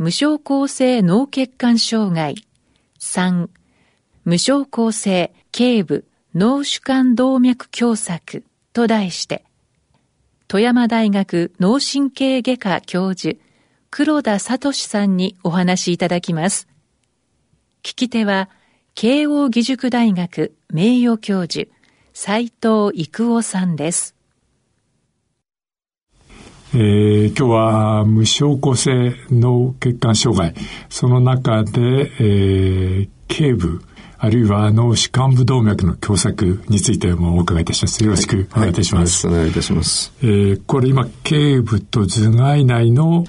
無症候性脳血管障害3無症候性頸部脳主管動脈狭窄と題して富山大学脳神経外科教授黒田聡さんにお話しいただきます。聞き手は、慶応義塾大学名誉教授、斉藤育夫さんです。えー、今日は無症候性脳血管障害、その中で、えー、頸部、あるいは脳主幹部動脈の狭窄についてもお伺いいたします。よろしくお願いいたします。はいはい、お願いいたします。えー、これ今、頸部と頭蓋内の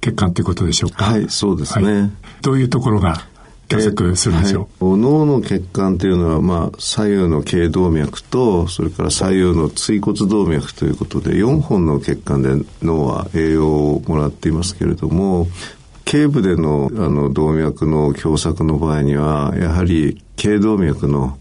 血管ということでしょうか？はい、そうですね、はい。どういうところが狭窄するんでしょう、はい、脳の血管というのは、まあ、左右の頸動脈と、それから左右の椎骨動脈ということで、4本の血管で脳は栄養をもらっていますけれども、頸部でのあの動脈の狭窄の場合には、やはり頸動脈の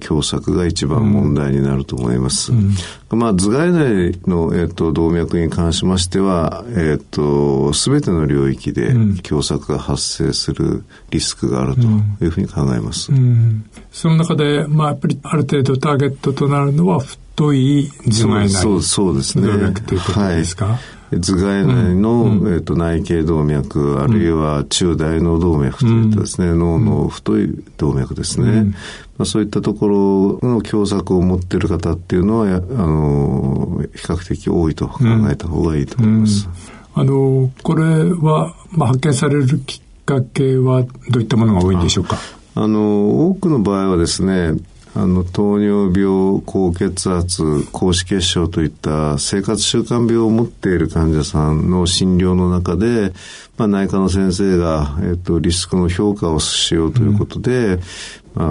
狭窄が一番問題になると思います。うん、まあ、頭蓋内の、えーと、動脈に関しましては、えっ、ー、と、すべての領域で狭窄が発生するリスクがあるというふうに考えます。うん。うん、その中で、まあ、やっぱりある程度ターゲットとなるのは、太い頭蓋内。そうそうですね。動脈ということですか、はい頭蓋内の、うん、えーと、内頸動脈、あるいは中大脳動脈といったですね、うん、脳の太い動脈ですね、うん、まあ、そういったところの狭窄を持っている方っていうのは、あの比較的多いと考えた方がいいと思います。あのこれは、まあ、発見されるきっかけはどういったものが多いんでしょうか？あの多くの場合はですねあの糖尿病高血圧高脂血症といった生活習慣病を持っている患者さんの診療の中で、まあ、内科の先生が、えっと、リスクの評価をしようということで、うん、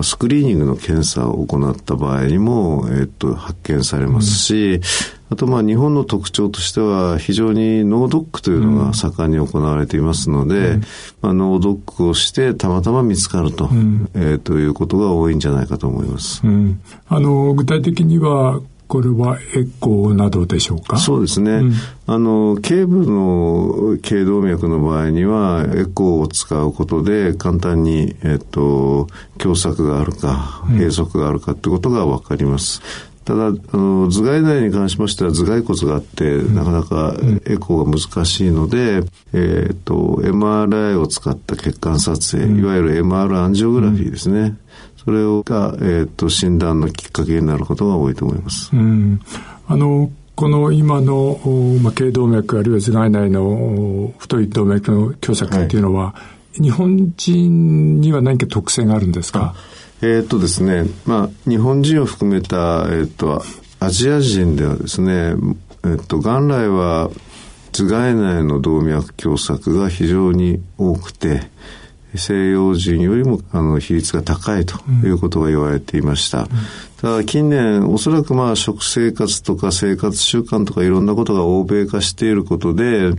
スクリーニングの検査を行った場合にも、えっと、発見されますし、うん。あとまあ日本の特徴としては非常に脳ドックというのが盛んに行われていますので、うん、まあ、脳ドックをしてたまたま見つかると,、うん、えー、ということが多いんじゃないかと思います。うん、あの具体的にはこれはエコーなどでしょうか？そうですね。うん、あの、頸部の頸動脈の場合には、エコーを使うことで、簡単に、えっと、狭窄があるか、閉塞があるかってことがわかります。ただ、あの、頭蓋内に関しましては頭蓋骨があって、なかなかエコーが難しいので、えっ、と、MRI を使った血管撮影、いわゆる MR アンジオグラフィーですね。それが、えっ、と、診断のきっかけになることが多いと思います。うん、あの、この今の、まあ、頸動脈あるいは頭蓋内の太い動脈の狭窄っていうのは、はい、日本人には何か特性があるんですか？えっ、とですね、まあ、日本人を含めた、えっ、と、アジア人ではですね、えっ、と、元来は頭蓋内の動脈狭窄が非常に多くて、西洋人よりもあの比率が高いということが言われていました。うん、ただ近年、おそらくまあ食生活とか生活習慣とかいろんなことが欧米化していることで、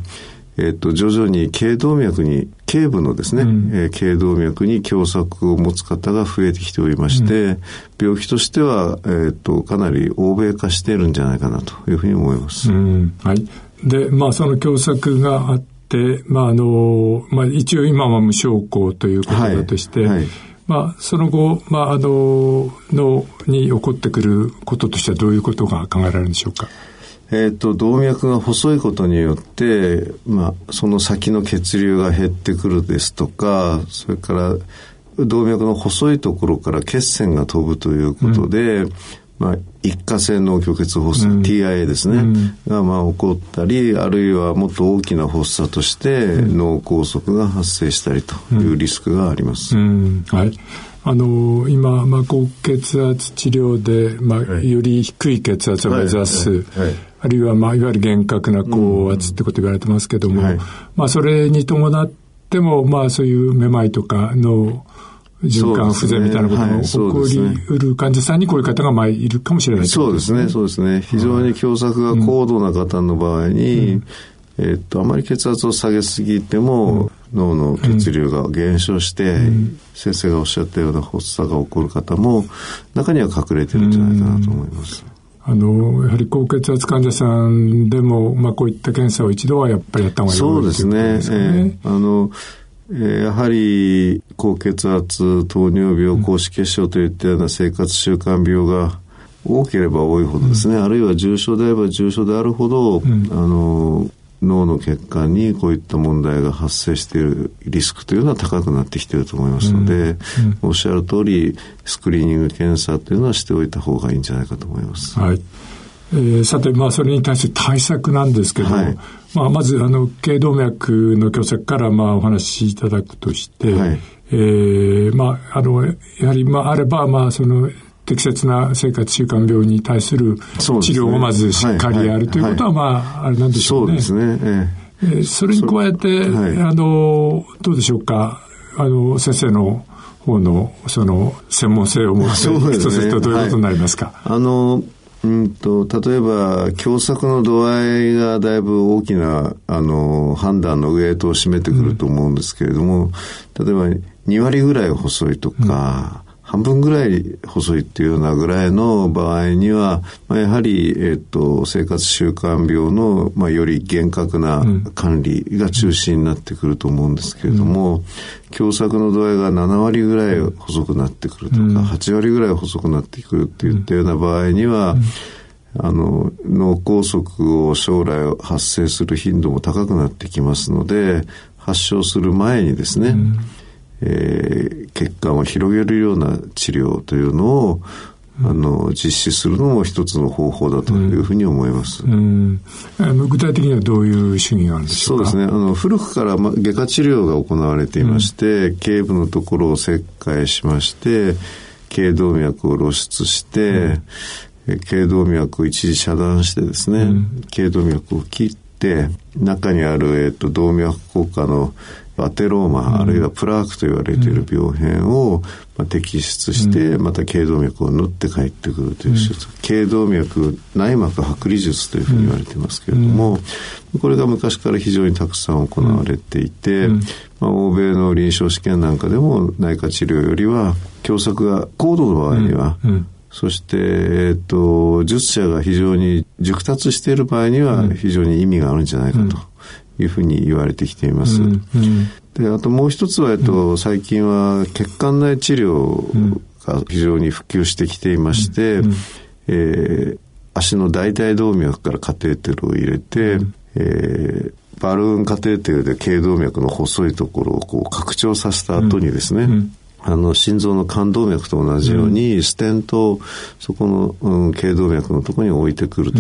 えっと、徐々に頸動脈に、頸部のですね、うん、えー、頸動脈に狭窄を持つ方が増えてきておりまして、うん、病気としては、えっと、かなり欧米化しているんじゃないかなというふうに思います。うん、はい。で、まあ、その狭窄があって、まあ、あの、まあ、一応今は無症候ということだとして、はいはいまあ、その後、まあ、あの、脳に起こってくることとしてはどういうことが考えられるんでしょうか？えっ、ー、と、動脈が細いことによって、まあ、その先の血流が減ってくるですとか、それから、動脈の細いところから血栓が飛ぶということで、うん、まあ、一過性脳虚血発作、うん、TIA ですね、うん、がまあ起こったり、あるいはもっと大きな発作として脳梗塞が発生したりというリスクがあります。はい。あの今、まあ、高血圧治療で、まあ、はい、より低い血圧を目指す、はい。はい、あるいは、まあ、いわゆる厳格な高圧ってこと言われてますけども、まあ、それに伴っっても、まあそういうめまいとか脳循環不全みたいなことも起こりうる患者さんにこういう方がまあいるかもしれないそうですね、そうですね。非常に狭窄が高度な方の場合に、うん、えー、っと、あまり血圧を下げすぎても、うん、脳の血流が減少して、うん、先生がおっしゃったような発作が起こる方も、中には隠れてるんじゃないかなと思います。あの、やはり高血圧患者さんでも、まあ、こういった検査を一度はやっぱりやった方がいいそうですね。すね。えー、あの、えやはり高血圧、糖尿病、高脂血症といったような生活習慣病が多ければ多いほどですね、うん、あるいは重症であれば重症であるほど、うん、あの脳の血管にこういった問題が発生しているリスクというのは高くなってきていると思いますので、うん。うん、おっしゃる通りスクリーニング検査というのはしておいた方がいいんじゃないかと思います。はいえー、さて、まあ、それに対する対策なんですけど、はい、まあ、まず、あの、頸動脈の狭窄から、まあ、お話しいただくとして、はい、えー、まあ、あの、やはり、まあ、あれば、まあ、その、適切な生活習慣病に対する治療をまずしっかりやるということは、まあ、あれなんでしょうね。そうですね。えー、それに加えて、あの、どうでしょうか、あの、先生の方の、その、専門性を持って、一つとどういうことになりますか？あの、うんと、例えば、共作の度合いがだいぶ大きな、あの、判断のウエイトを占めてくると思うんですけれども、うん、例えば、2割ぐらい細いとか、半分ぐらい細いっていうようなぐらいの場合には、まあ、やはり、えっ、と、生活習慣病の、まあ、より厳格な管理が中心になってくると思うんですけれども、うん、狭窄の度合いが7割ぐらい細くなってくるとか、うん、8割ぐらい細くなってくるっていったような場合には、あの、脳梗塞を将来発生する頻度も高くなってきますので、発症する前にですね、うんえー、血管を広げるような治療というのを、あの実施するのも一つの方法だというふうに思います。うん、あの具体的にはどういう主義があるんでしょうか？そうですね。あの古くから外科治療が行われていまして、うん、頸部のところを切開しまして、頸動脈を露出して、うん、頸動脈を一時遮断してですね、うん、頸動脈を切って、中にある、えっと、動脈硬化のアテローマ、うん、あるいはプラークと言われている病変を、まあ、摘出して、また頸動脈を縫って帰ってくるという手術、頸動脈内膜剥離術というふうに言われていますけれども、これが昔から非常にたくさん行われていて、まあ、欧米の臨床試験なんかでも内科治療よりは狭窄が高度の場合には、そして、えっと、術者が非常に熟達している場合には非常に意味があるんじゃないかというふうに言われてきています。うんうん、であともう一つは、えっと、最近は血管内治療が非常に普及してきていまして、うん、えー、足の大腿動脈からカテーテルを入れて、うん、えー、バルーンカテーテルで頸動脈の細いところをこう拡張させた後にですね、うん。あの心臓の冠動脈と同じように、ステントをそこの、うん、頸動脈のところに置いてくると。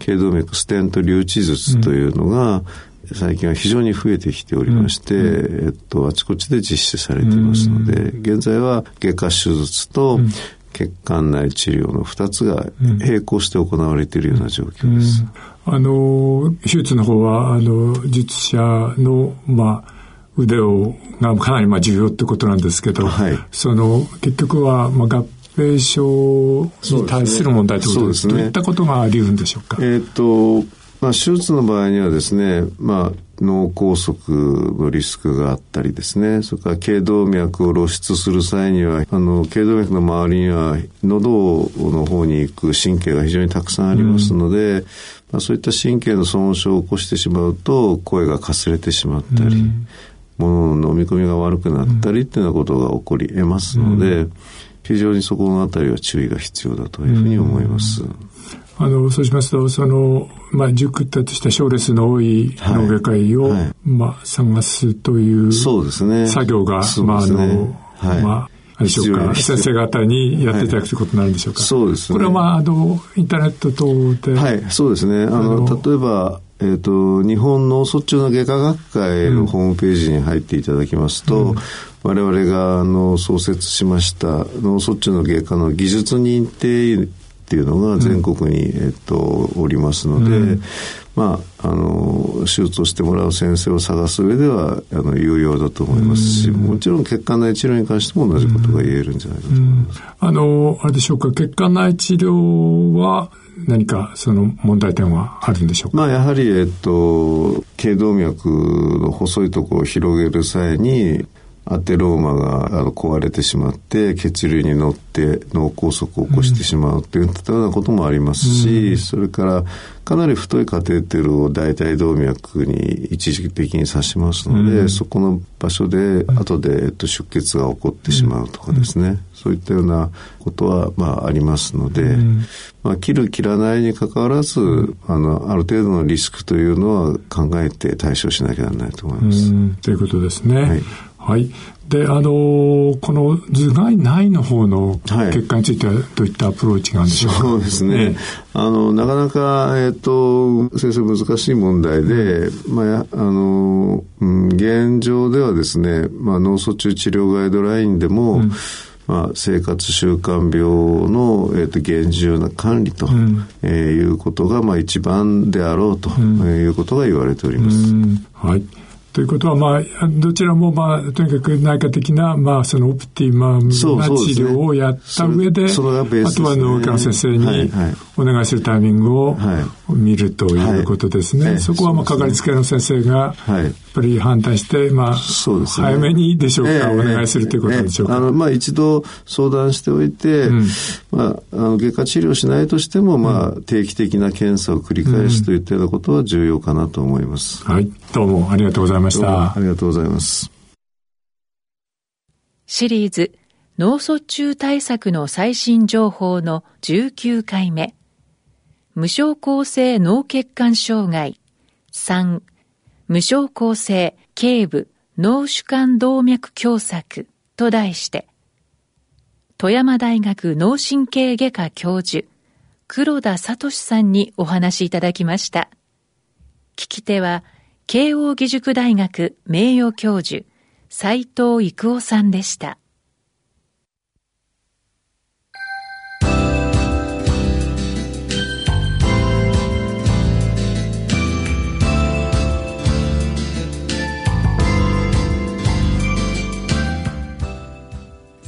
うん、頸動脈ステント留置術というのが、最近は非常に増えてきておりまして、うん、えっと、あちこちで実施されていますので、現在は外科手術と血管内治療の2つが並行して行われているような状況です。あの、手術の方は、あの、術者の、まあ、腕をがかなりまあ重要ってことなんですけど、はい、その結局はまあ合併症に対する問題ということですね。どういったことがあり得るんでしょうか？えっ、とまあ、手術の場合にはですね、まあ、脳梗塞のリスクがあったりですね、それから頸動脈を露出する際には、あの、頸動脈の周りには、喉の方に行く神経が非常にたくさんありますので、うん、まあ、そういった神経の損傷を起こしてしまうと、声がかすれてしまったり、うん、物の飲み込みが悪くなったりっていうようなことが起こり得ますので、うん、非常にそこのあたりは注意が必要だというふうに思います。あの、そうしますと、その、まあ、熟ったとした症列の多い脳外科医を、はいはい、まあ、探すという、そうですね。作業が、ね、まあ、あの、はい、まあ、あれでしょうか、先生方にやっていただくということになるんでしょうか。そうですね。これはまあ、あの、インターネット等で。はい、そうですね。あの、例えば、えっ、ー、と、日本脳卒中の外科学会のホームページに入っていただきますと、うん、我々があの創設しました脳卒中の外科の技術認定っていうのが全国に、えっと、おりますので、まあ、あの手術をしてもらう先生を探す上ではあの有用だと思いますしもちろん血管内治療に関しても同じことが言えるんじゃないかと思います。あのあれでしょうか血管内治療は何かその問題点はあるんでしょうか？まあやはり、えっと、頸動脈の細いところを広げる際にアテローマがあの壊れてしまって血流に乗って脳梗塞を起こしてしまうといったようなこともありますし、うん、それからかなり太いカテーテルを大腿動脈に一時的に刺しますので、うん、そこの場所で後で、えっと、出血が起こってしまうとかですね、うん、そういったようなことは、まあ、ありますので、まあ、切る切らないにかかわらずあのある程度のリスクというのは考えて対処しなきゃならないと思います。ということですね。はいはい。で、あのー、この頭蓋内の方の結果についてはどういったアプローチがあるんでしょうか、そうですね。あの、なかなか、えっ、ー、と、先生難しい問題で、まあ、あの、うん、現状ではですね、まあ、脳卒中治療ガイドラインでも、うん。まあ、生活習慣病の、えーと、厳重な管理と、うん、えー、いうことが、まあ、一番であろうと、うん、いうことが言われております。はいということは、まあ、どちらも、まあ、とにかく内科的な、まあ、そのオプティマムな治療をやった上で、そそでね、あとは脳科の先生にお願いするタイミングを見るということですね。はいはい、そこは、まあ、かかりつけの先生が、やっぱり判断して、まあ、そうですね、早めにでしょうか、えー、お願いするということでしょうか。えー、あの、まあ、一度相談しておいて、うん、まあ、あの外科治療しないとしても、まあ、定期的な検査を繰り返すといったようなことは重要かなと思います。はい。どうもありがとうございました。ありがとうございます。シリーズ脳卒中対策の最新情報の19回目。無症候性脳血管障害3無症候性頸部脳主管動脈狭窄と題して富山大学脳神経外科教授黒田聡さんにお話しいただきました。聞き手は慶應義塾大学名誉教授斉藤育夫さんでした。